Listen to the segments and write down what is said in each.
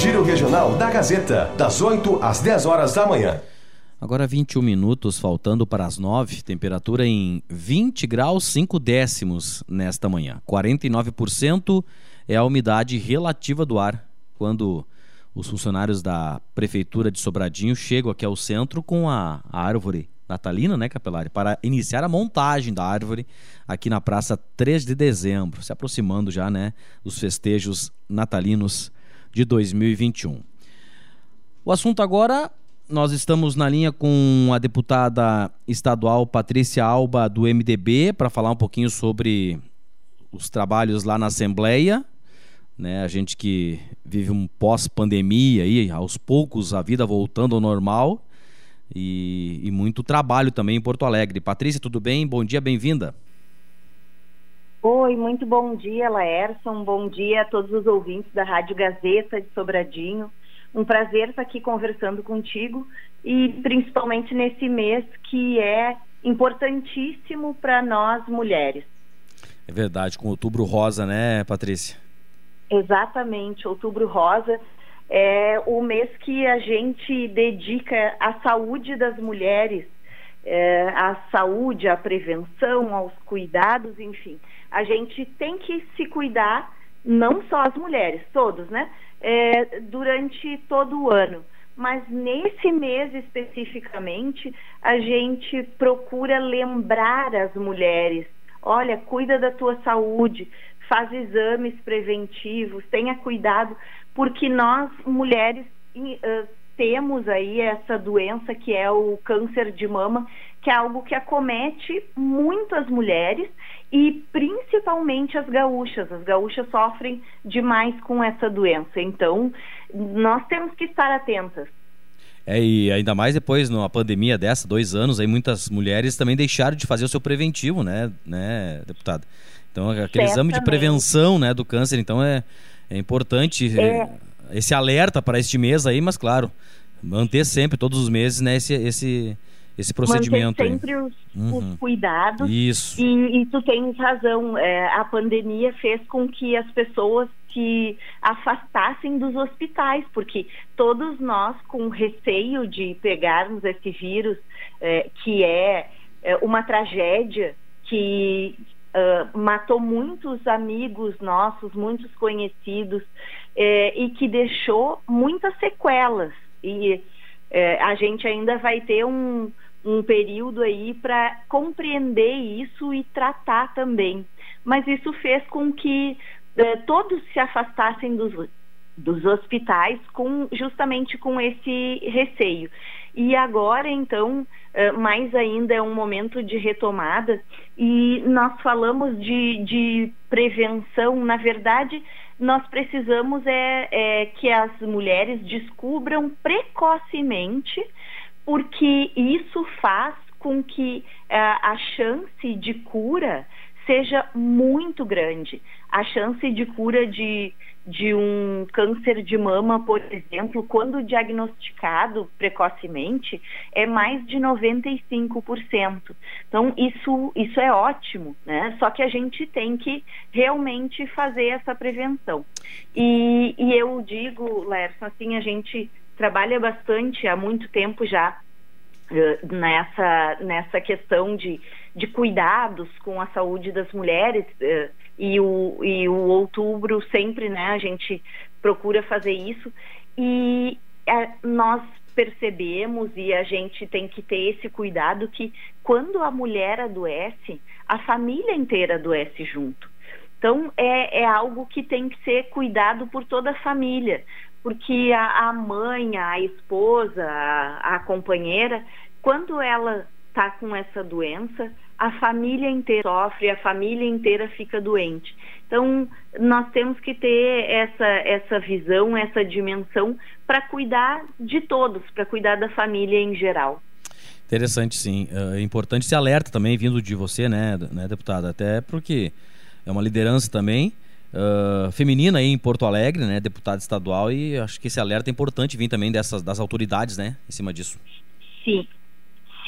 Giro Regional da Gazeta, das 8 às 10 horas da manhã. Agora 21 minutos, faltando para as 9, temperatura em 20 graus 5 décimos nesta manhã. 49% é a umidade relativa do ar quando os funcionários da Prefeitura de Sobradinho chegam aqui ao centro com a, a árvore natalina, né, Capelari, para iniciar a montagem da árvore aqui na Praça 3 de Dezembro, se aproximando já, né, dos festejos natalinos de 2021. O assunto agora, nós estamos na linha com a deputada estadual Patrícia Alba do MDB para falar um pouquinho sobre os trabalhos lá na Assembleia, né? A gente que vive um pós-pandemia aí, aos poucos a vida voltando ao normal e, e, muito trabalho também em Porto Alegre. Patrícia, tudo bem? Bom dia, bem-vinda. Oi, muito bom dia, Laerson. Bom dia a todos os ouvintes da Rádio Gazeta de Sobradinho. Um prazer estar aqui conversando contigo e principalmente nesse mês que é importantíssimo para nós mulheres. É verdade, com outubro rosa, né, Patrícia? Exatamente, outubro rosa é o mês que a gente dedica à saúde das mulheres, é, à saúde, à prevenção, aos cuidados, enfim. A gente tem que se cuidar, não só as mulheres, todos, né? É, durante todo o ano. Mas nesse mês especificamente, a gente procura lembrar as mulheres: olha, cuida da tua saúde, faz exames preventivos, tenha cuidado, porque nós mulheres temos aí essa doença que é o câncer de mama, que é algo que acomete muitas mulheres e principalmente as gaúchas. As gaúchas sofrem demais com essa doença. Então, nós temos que estar atentas. É, e ainda mais depois, numa pandemia dessa, dois anos, aí muitas mulheres também deixaram de fazer o seu preventivo, né, né deputada? Então, aquele Certamente. exame de prevenção né, do câncer, então é, é importante é. Esse alerta para este mês aí, mas claro, manter sempre, todos os meses, né, esse, esse, esse procedimento. Manter sempre os, uhum. os, cuidados. Isso. E, e tu tens razão, é, a pandemia fez com que as pessoas se afastassem dos hospitais, porque todos nós, com receio de pegarmos esse vírus, é, que é, é uma tragédia, que uh, matou muitos amigos nossos, muitos conhecidos, eh, e que deixou muitas sequelas. E eh, a gente ainda vai ter um, um período aí para compreender isso e tratar também. Mas isso fez com que eh, todos se afastassem dos, dos hospitais com justamente com esse receio. E agora, então, eh, mais ainda é um momento de retomada e nós falamos de, de prevenção. Na verdade, nós precisamos é, é que as mulheres descubram precocemente, porque isso faz com que uh, a chance de cura seja muito grande. A chance de cura de, de um câncer de mama, por exemplo, quando diagnosticado precocemente, é mais de 95%. Então, isso, isso é ótimo, né? Só que a gente tem que realmente fazer essa prevenção. E, e eu digo, Lerson, assim, a gente trabalha bastante há muito tempo já uh, nessa, nessa questão de de cuidados com a saúde das mulheres uh, e, o, e o outubro sempre, né, a gente procura fazer isso e uh, nós percebemos e a gente tem que ter esse cuidado que quando a mulher adoece, a família inteira adoece junto. Então é, é algo que tem que ser cuidado por toda a família, porque a, a mãe, a esposa, a, a companheira, quando ela está com essa doença, a família inteira sofre, a família inteira fica doente. Então, nós temos que ter essa, essa visão, essa dimensão para cuidar de todos, para cuidar da família em geral. Interessante, sim. É importante esse alerta também vindo de você, né, né deputada? Até porque é uma liderança também uh, feminina aí em Porto Alegre, né, deputada estadual, e acho que esse alerta é importante vir também dessas das autoridades, né, em cima disso. Sim,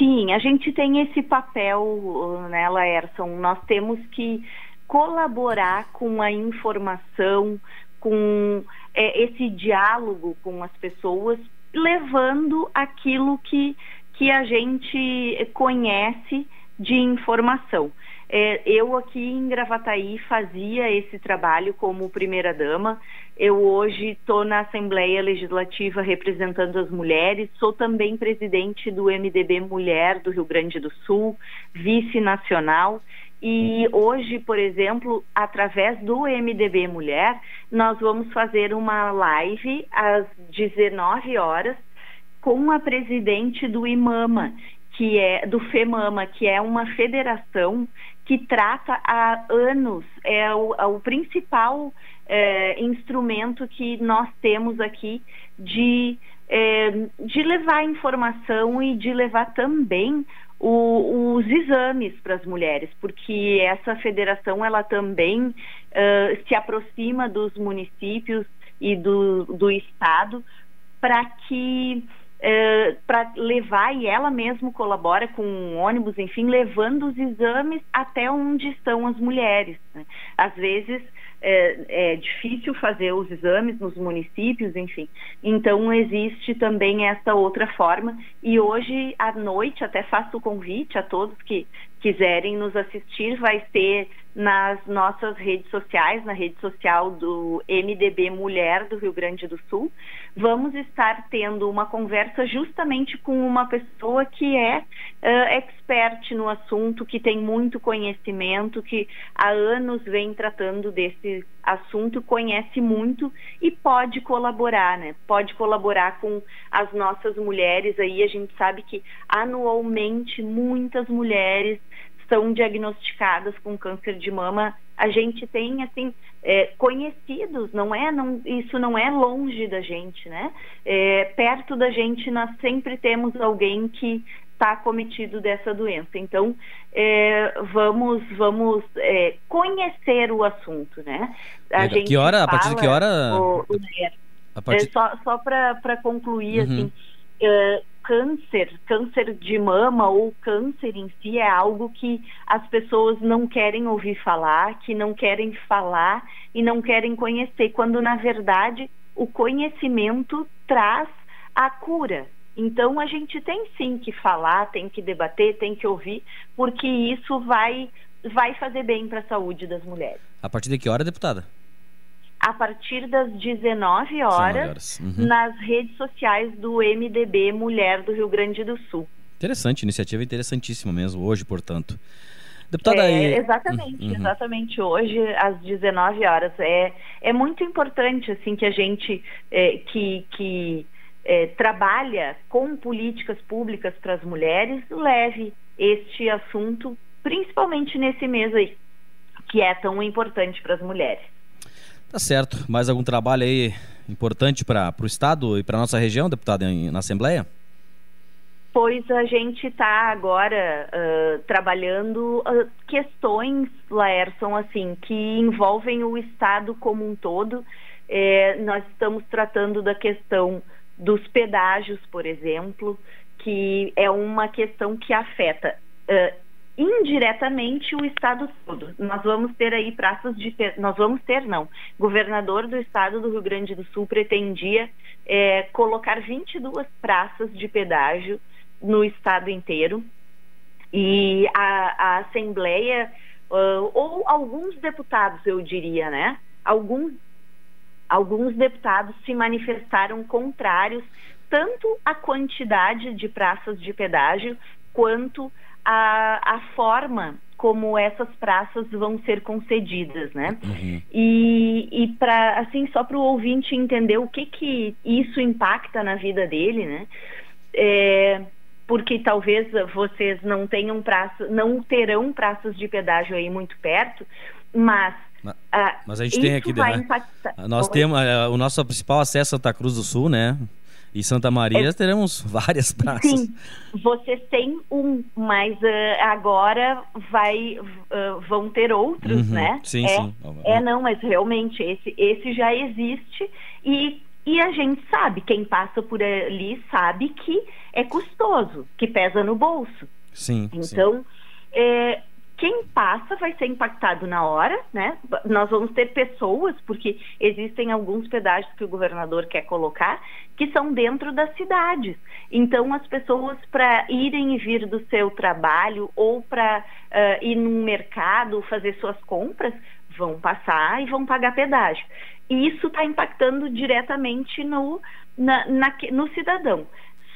Sim, a gente tem esse papel, né, Laerson? Nós temos que colaborar com a informação, com é, esse diálogo com as pessoas, levando aquilo que, que a gente conhece de informação. É, eu aqui em Gravataí fazia esse trabalho como primeira-dama. Eu hoje estou na Assembleia Legislativa representando as mulheres, sou também presidente do MDB Mulher do Rio Grande do Sul, vice-nacional. E hoje, por exemplo, através do MDB Mulher, nós vamos fazer uma live às 19 horas com a presidente do IMAMA, que é do FEMAMA, que é uma federação que trata há anos, é o, é o principal é, instrumento que nós temos aqui de, é, de levar informação e de levar também o, os exames para as mulheres, porque essa federação ela também se aproxima dos municípios e do, do estado para que eh, para levar e ela mesma colabora com um ônibus, enfim, levando os exames até onde estão as mulheres. Né? Às vezes é, é, difícil fazer os exames nos municípios, enfim. Então existe também essa outra forma e hoje à noite até faço o convite a todos que quiserem nos assistir, vai ser nas nossas redes sociais, na rede social do MDB Mulher do Rio Grande do Sul. Vamos estar tendo uma conversa justamente com uma pessoa que é uh, expert no assunto, que tem muito conhecimento, que há anos vem tratando desse assunto, conhece muito e pode colaborar, né? Pode colaborar com as nossas mulheres aí. A gente sabe que anualmente muitas mulheres são diagnosticadas com câncer de mama, a gente tem assim é, conhecidos, não é? Não, isso não é longe da gente, né? É, perto da gente nós sempre temos alguém que está cometido dessa doença. Então é, vamos vamos é, conhecer o assunto, né? A gente que hora? A partir de que hora? O, o, partir... É, só só para concluir uhum. assim. Câncer, câncer de mama ou câncer em si é algo que as pessoas não querem ouvir falar, que não querem falar e não querem conhecer, quando na verdade o conhecimento traz a cura. Então a gente tem sim que falar, tem que debater, tem que ouvir, porque isso vai vai fazer bem para a saúde das mulheres. A partir de que hora, deputada? A partir das 19 horas, horas. Uhum. nas redes sociais do MDB Mulher do Rio Grande do Sul. Interessante, iniciativa interessantíssima mesmo, hoje, portanto. Deputada, é, exatamente, uhum. exatamente hoje às 19 horas é é muito importante assim que a gente é, que que é, trabalha com políticas públicas para as mulheres leve este assunto principalmente nesse mês aí que é tão importante para as mulheres. Tá certo. Mais algum trabalho aí importante para o Estado e para nossa região, deputado, na Assembleia? Pois a gente está agora uh, trabalhando uh, questões, Laerson, assim, que envolvem o Estado como um todo. É, nós estamos tratando da questão dos pedágios, por exemplo, que é uma questão que afeta indiretamente o estado todo. Nós vamos ter aí praças de nós vamos ter não. Governador do estado do Rio Grande do Sul pretendia é, colocar 22 praças de pedágio no estado inteiro e a, a Assembleia uh, ou alguns deputados, eu diria, né? Alguns alguns deputados se manifestaram contrários tanto à quantidade de praças de pedágio quanto a, a forma como essas praças vão ser concedidas, né? Uhum. E, e para assim só para o ouvinte entender o que que isso impacta na vida dele, né? É, porque talvez vocês não tenham praça, não terão praças de pedágio aí muito perto, mas mas, ah, mas a gente tem aqui, né? Nós temos o nosso principal acesso a Santa Cruz do Sul, né? E Santa Maria é, teremos várias praças. Sim, vocês têm um, mas uh, agora vai, uh, vão ter outros, uhum, né? Sim, é, sim. É, não, mas realmente esse, esse já existe e, e a gente sabe, quem passa por ali sabe que é custoso, que pesa no bolso. Sim. Então, sim. É, quem passa vai ser impactado na hora, né? Nós vamos ter pessoas, porque existem alguns pedágios que o governador quer colocar, que são dentro das cidades. Então, as pessoas, para irem e vir do seu trabalho ou para uh, ir no mercado fazer suas compras, vão passar e vão pagar pedágio. E isso está impactando diretamente no, na, na, no cidadão.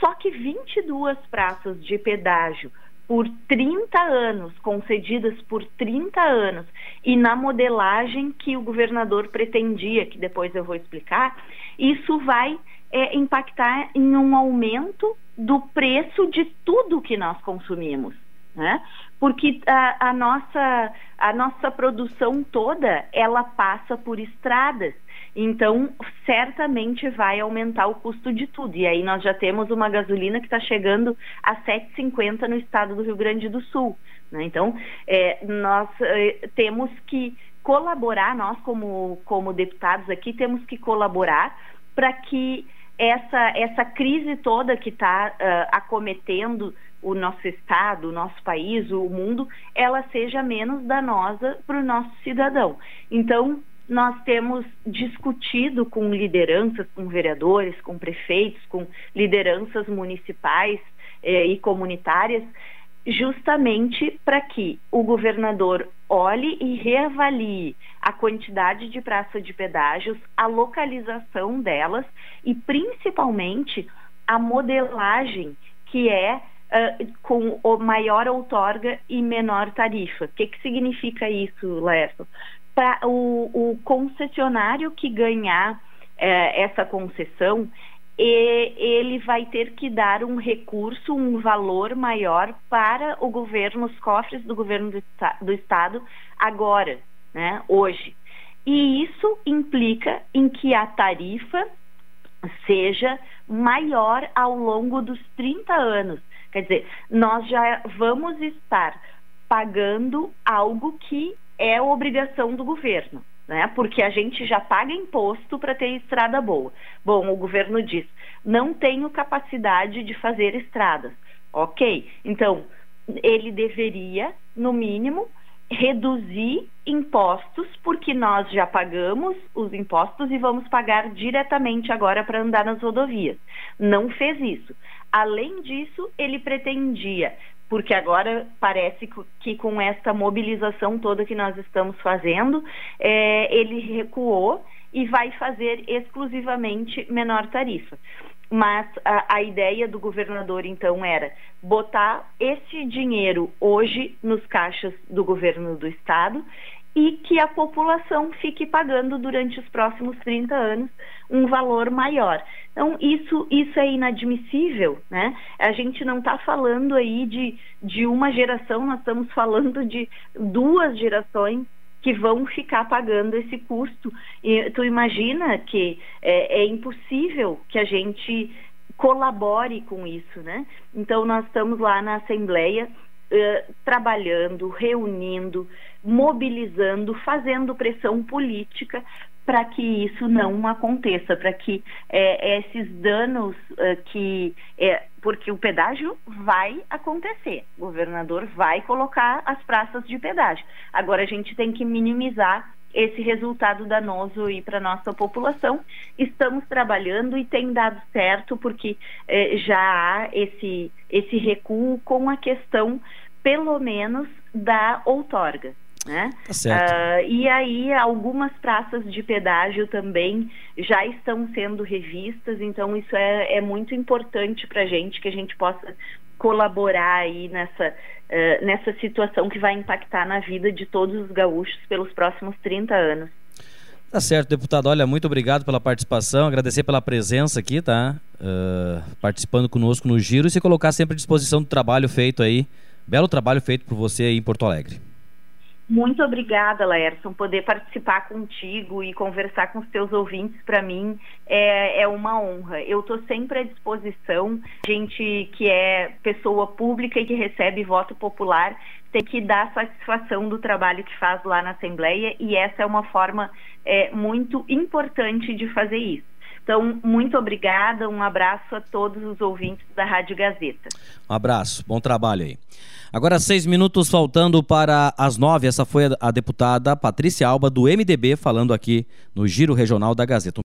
Só que 22 praças de pedágio por 30 anos, concedidas por 30 anos, e na modelagem que o governador pretendia, que depois eu vou explicar, isso vai é, impactar em um aumento do preço de tudo que nós consumimos. Né? Porque a, a, nossa, a nossa produção toda ela passa por estradas. Então, certamente vai aumentar o custo de tudo. E aí nós já temos uma gasolina que está chegando a 7,50 no estado do Rio Grande do Sul. Né? Então, é, nós é, temos que colaborar, nós como, como deputados aqui, temos que colaborar para que essa, essa crise toda que está uh, acometendo o nosso estado, o nosso país, o mundo, ela seja menos danosa para o nosso cidadão. Então, nós temos discutido com lideranças, com vereadores, com prefeitos, com lideranças municipais eh, e comunitárias, justamente para que o governador olhe e reavalie a quantidade de praça de pedágios, a localização delas e principalmente a modelagem que é uh, com o maior outorga e menor tarifa. O que, que significa isso, Lerson? Para o, o, concessionário que ganhar é, essa concessão, e, ele vai ter que dar um recurso, um valor maior para o governo, os cofres do governo do, do estado agora, né, hoje. E isso implica em que a tarifa seja maior ao longo dos 30 anos. Quer dizer, nós já vamos estar pagando algo que é obrigação do governo, né? Porque a gente já paga imposto para ter estrada boa. Bom, o governo diz: não tenho capacidade de fazer estradas. Ok, então ele deveria, no mínimo, reduzir impostos, porque nós já pagamos os impostos e vamos pagar diretamente agora para andar nas rodovias. Não fez isso. Além disso, ele pretendia porque agora parece que com essa mobilização toda que nós estamos fazendo, é, ele recuou e vai fazer exclusivamente menor tarifa. Mas a, a, ideia do governador, então, era botar esse dinheiro hoje nos caixas do governo do estado e que a população fique pagando durante os próximos 30 anos um valor maior. Então, isso, isso é inadmissível, né? A gente não está falando aí de, de uma geração, nós estamos falando de duas gerações que vão ficar pagando esse custo. E tu imagina que é, é impossível que a gente colabore com isso, né? Então, nós estamos lá na Assembleia uh, trabalhando, reunindo, mobilizando, fazendo pressão política para que isso não aconteça, para que é, esses danos uh, que. É, porque o pedágio vai acontecer, o governador vai colocar as praças de pedágio. Agora a gente tem que minimizar esse resultado danoso aí para nossa população. Estamos trabalhando e tem dado certo porque eh, já há esse, esse recuo com a questão, pelo menos, da outorga. Né? Tá. Uh, e aí algumas praças de pedágio também já estão sendo revistas, então isso é, é muito importante para a gente que a gente possa colaborar aí nessa, uh, nessa situação que vai impactar na vida de todos os gaúchos pelos próximos 30 anos. Tá certo, deputado. Olha, muito obrigado pela participação, agradecer pela presença aqui, tá? Uh, participando conosco no Giro e se colocar sempre à disposição do trabalho feito aí, belo trabalho feito por você aí em Porto Alegre. Muito obrigada, Laerson. Poder participar contigo e conversar com os teus ouvintes, para mim, é, é, uma honra. Eu estou sempre à disposição. Gente que é pessoa pública e que recebe voto popular tem que dar satisfação do trabalho que faz lá na Assembleia e essa é uma forma é, muito importante de fazer isso. Então, muito obrigada, um abraço a todos os ouvintes da Rádio Gazeta. Um abraço, bom trabalho aí. Agora, seis minutos faltando para as nove. Essa foi a deputada Patrícia Alba, do MDB, falando aqui no Giro Regional da Gazeta.